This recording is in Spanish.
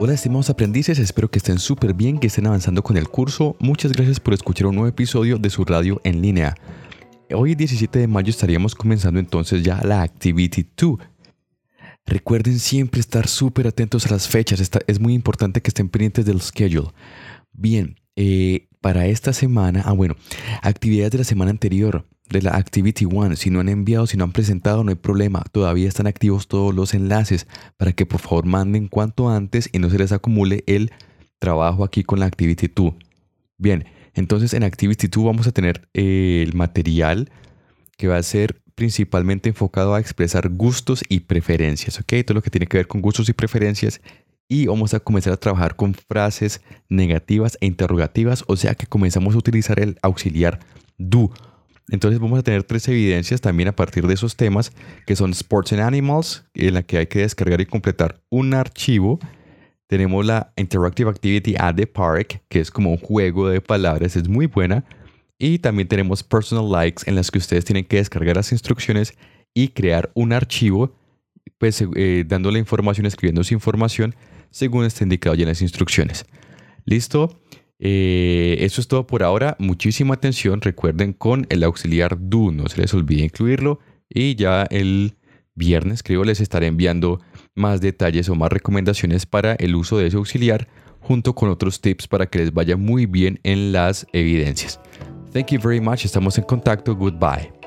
Hola estimados aprendices, espero que estén súper bien, que estén avanzando con el curso. Muchas gracias por escuchar un nuevo episodio de su radio en línea. Hoy 17 de mayo estaríamos comenzando entonces ya la Activity 2. Recuerden siempre estar súper atentos a las fechas, es muy importante que estén pendientes del schedule. Bien, eh, para esta semana, ah bueno, actividades de la semana anterior, de la Activity One. Si no han enviado, si no han presentado, no hay problema. Todavía están activos todos los enlaces para que por favor manden cuanto antes y no se les acumule el trabajo aquí con la Activity 2. Bien, entonces en Activity 2 vamos a tener eh, el material que va a ser principalmente enfocado a expresar gustos y preferencias, ¿ok? Todo lo que tiene que ver con gustos y preferencias. Y vamos a comenzar a trabajar con frases negativas e interrogativas, o sea que comenzamos a utilizar el auxiliar do entonces vamos a tener tres evidencias también a partir de esos temas, que son Sports and Animals, en la que hay que descargar y completar un archivo. Tenemos la Interactive Activity at the Park, que es como un juego de palabras, es muy buena. Y también tenemos Personal Likes, en las que ustedes tienen que descargar las instrucciones y crear un archivo, pues eh, dándole información, escribiendo su información, según está indicado ya en las instrucciones. ¿Listo? Eh, eso es todo por ahora. Muchísima atención. Recuerden con el auxiliar do, no se les olvide incluirlo. Y ya el viernes, creo, les estaré enviando más detalles o más recomendaciones para el uso de ese auxiliar, junto con otros tips para que les vaya muy bien en las evidencias. Thank you very much. Estamos en contacto. Goodbye.